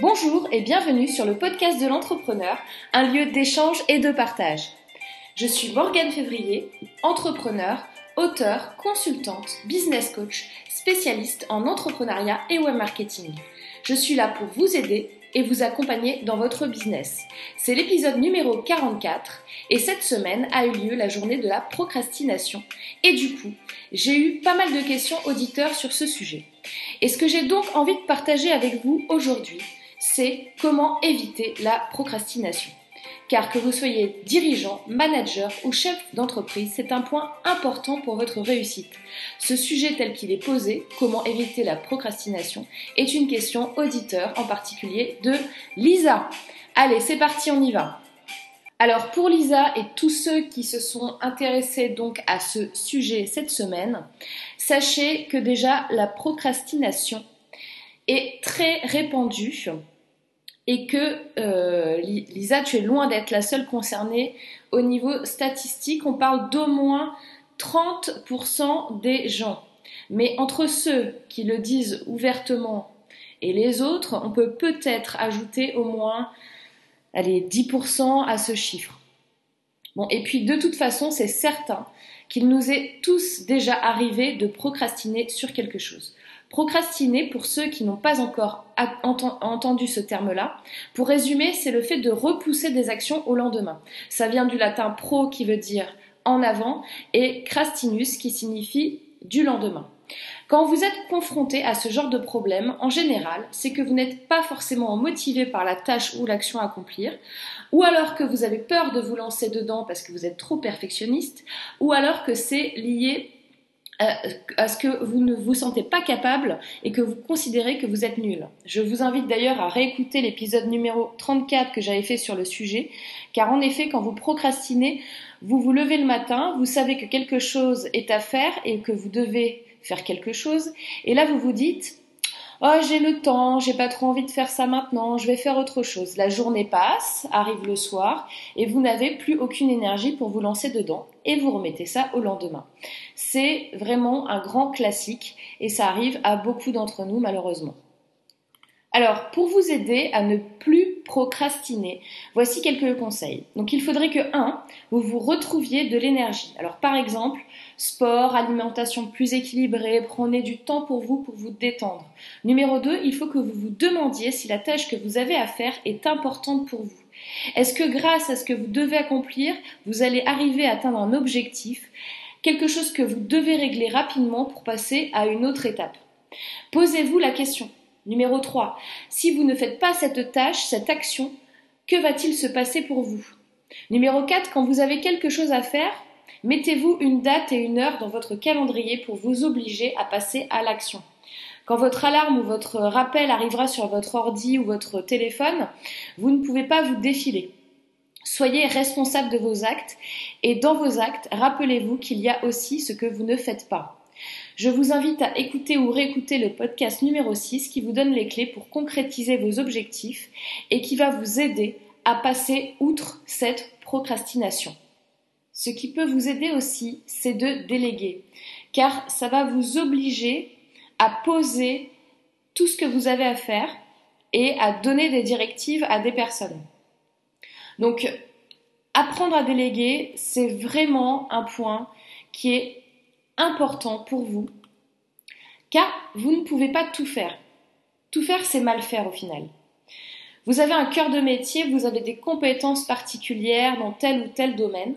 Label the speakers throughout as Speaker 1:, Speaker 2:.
Speaker 1: Bonjour et bienvenue sur le podcast de l'entrepreneur, un lieu d'échange et de partage. Je suis Morgane Février, entrepreneur, auteur, consultante, business coach, spécialiste en entrepreneuriat et web marketing. Je suis là pour vous aider et vous accompagner dans votre business. C'est l'épisode numéro 44 et cette semaine a eu lieu la journée de la procrastination et du coup, j'ai eu pas mal de questions auditeurs sur ce sujet. Et ce que j'ai donc envie de partager avec vous aujourd'hui, c'est comment éviter la procrastination. Car que vous soyez dirigeant, manager ou chef d'entreprise, c'est un point important pour votre réussite. Ce sujet tel qu'il est posé, comment éviter la procrastination, est une question auditeur en particulier de Lisa. Allez, c'est parti, on y va. Alors pour Lisa et tous ceux qui se sont intéressés donc à ce sujet cette semaine, sachez que déjà la procrastination est très répandue et que euh, Lisa, tu es loin d'être la seule concernée au niveau statistique. On parle d'au moins 30% des gens. Mais entre ceux qui le disent ouvertement et les autres, on peut peut-être ajouter au moins allez, 10% à ce chiffre. Bon, et puis de toute façon, c'est certain qu'il nous est tous déjà arrivé de procrastiner sur quelque chose. Procrastiner, pour ceux qui n'ont pas encore entendu ce terme-là, pour résumer, c'est le fait de repousser des actions au lendemain. Ça vient du latin pro qui veut dire en avant et crastinus qui signifie du lendemain. Quand vous êtes confronté à ce genre de problème, en général, c'est que vous n'êtes pas forcément motivé par la tâche ou l'action à accomplir, ou alors que vous avez peur de vous lancer dedans parce que vous êtes trop perfectionniste, ou alors que c'est lié à ce que vous ne vous sentez pas capable et que vous considérez que vous êtes nul. Je vous invite d'ailleurs à réécouter l'épisode numéro 34 que j'avais fait sur le sujet, car en effet, quand vous procrastinez, vous vous levez le matin, vous savez que quelque chose est à faire et que vous devez faire quelque chose, et là vous vous dites Oh, j'ai le temps, j'ai pas trop envie de faire ça maintenant, je vais faire autre chose. La journée passe, arrive le soir, et vous n'avez plus aucune énergie pour vous lancer dedans, et vous remettez ça au lendemain. C'est vraiment un grand classique, et ça arrive à beaucoup d'entre nous malheureusement. Alors, pour vous aider à ne plus procrastiner, voici quelques conseils. Donc, il faudrait que 1. Vous vous retrouviez de l'énergie. Alors, par exemple, sport, alimentation plus équilibrée, prenez du temps pour vous pour vous détendre. Numéro 2, il faut que vous vous demandiez si la tâche que vous avez à faire est importante pour vous. Est-ce que grâce à ce que vous devez accomplir, vous allez arriver à atteindre un objectif, quelque chose que vous devez régler rapidement pour passer à une autre étape? Posez-vous la question. Numéro 3. Si vous ne faites pas cette tâche, cette action, que va-t-il se passer pour vous? Numéro 4. Quand vous avez quelque chose à faire, mettez-vous une date et une heure dans votre calendrier pour vous obliger à passer à l'action. Quand votre alarme ou votre rappel arrivera sur votre ordi ou votre téléphone, vous ne pouvez pas vous défiler. Soyez responsable de vos actes et dans vos actes, rappelez-vous qu'il y a aussi ce que vous ne faites pas. Je vous invite à écouter ou réécouter le podcast numéro 6 qui vous donne les clés pour concrétiser vos objectifs et qui va vous aider à passer outre cette procrastination. Ce qui peut vous aider aussi, c'est de déléguer, car ça va vous obliger à poser tout ce que vous avez à faire et à donner des directives à des personnes. Donc, apprendre à déléguer, c'est vraiment un point qui est important pour vous, car vous ne pouvez pas tout faire. Tout faire, c'est mal faire au final. Vous avez un cœur de métier, vous avez des compétences particulières dans tel ou tel domaine,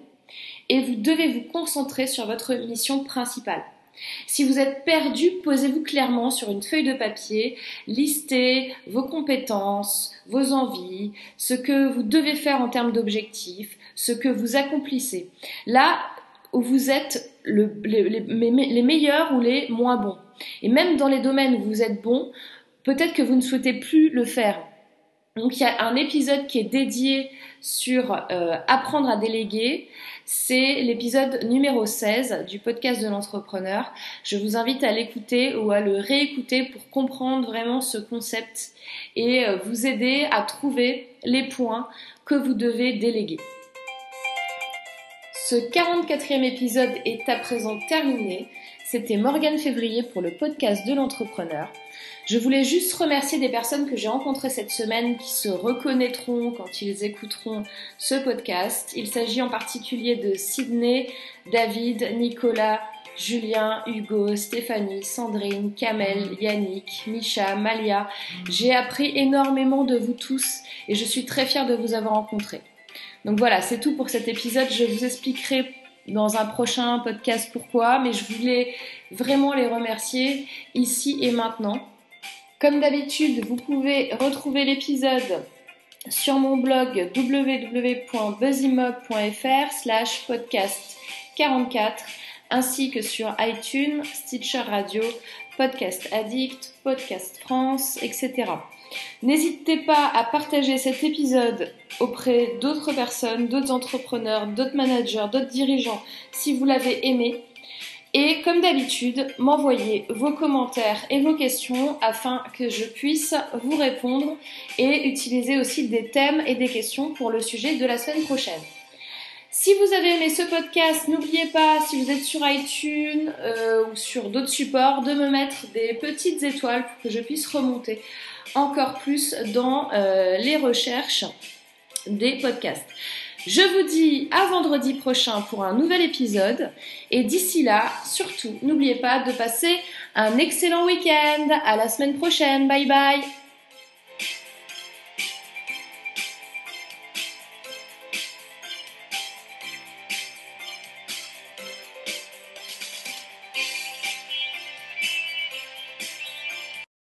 Speaker 1: et vous devez vous concentrer sur votre mission principale. Si vous êtes perdu, posez-vous clairement sur une feuille de papier, listez vos compétences, vos envies, ce que vous devez faire en termes d'objectifs, ce que vous accomplissez. Là, où vous êtes le, les, les, meilleurs ou les moins bons. Et même dans les domaines où vous êtes bon, peut-être que vous ne souhaitez plus le faire. Donc il y a un épisode qui est dédié sur euh, apprendre à déléguer. C'est l'épisode numéro 16 du podcast de l'entrepreneur. Je vous invite à l'écouter ou à le réécouter pour comprendre vraiment ce concept et euh, vous aider à trouver les points que vous devez déléguer. Ce 44e épisode est à présent terminé. C'était Morgane Février pour le podcast de l'entrepreneur. Je voulais juste remercier des personnes que j'ai rencontrées cette semaine qui se reconnaîtront quand ils écouteront ce podcast. Il s'agit en particulier de Sydney, David, Nicolas, Julien, Hugo, Stéphanie, Sandrine, Kamel, Yannick, Misha, Malia. J'ai appris énormément de vous tous et je suis très fière de vous avoir rencontrés. Donc voilà, c'est tout pour cet épisode. Je vous expliquerai dans un prochain podcast pourquoi, mais je voulais vraiment les remercier ici et maintenant. Comme d'habitude, vous pouvez retrouver l'épisode sur mon blog www.buzzymog.fr slash podcast 44 ainsi que sur iTunes, Stitcher Radio, Podcast Addict, Podcast France, etc. N'hésitez pas à partager cet épisode auprès d'autres personnes, d'autres entrepreneurs, d'autres managers, d'autres dirigeants si vous l'avez aimé. Et comme d'habitude, m'envoyer vos commentaires et vos questions afin que je puisse vous répondre et utiliser aussi des thèmes et des questions pour le sujet de la semaine prochaine. Si vous avez aimé ce podcast, n'oubliez pas, si vous êtes sur iTunes euh, ou sur d'autres supports, de me mettre des petites étoiles pour que je puisse remonter encore plus dans euh, les recherches des podcasts. Je vous dis à vendredi prochain pour un nouvel épisode et d'ici là, surtout, n'oubliez pas de passer un excellent week-end. À la semaine prochaine. Bye bye.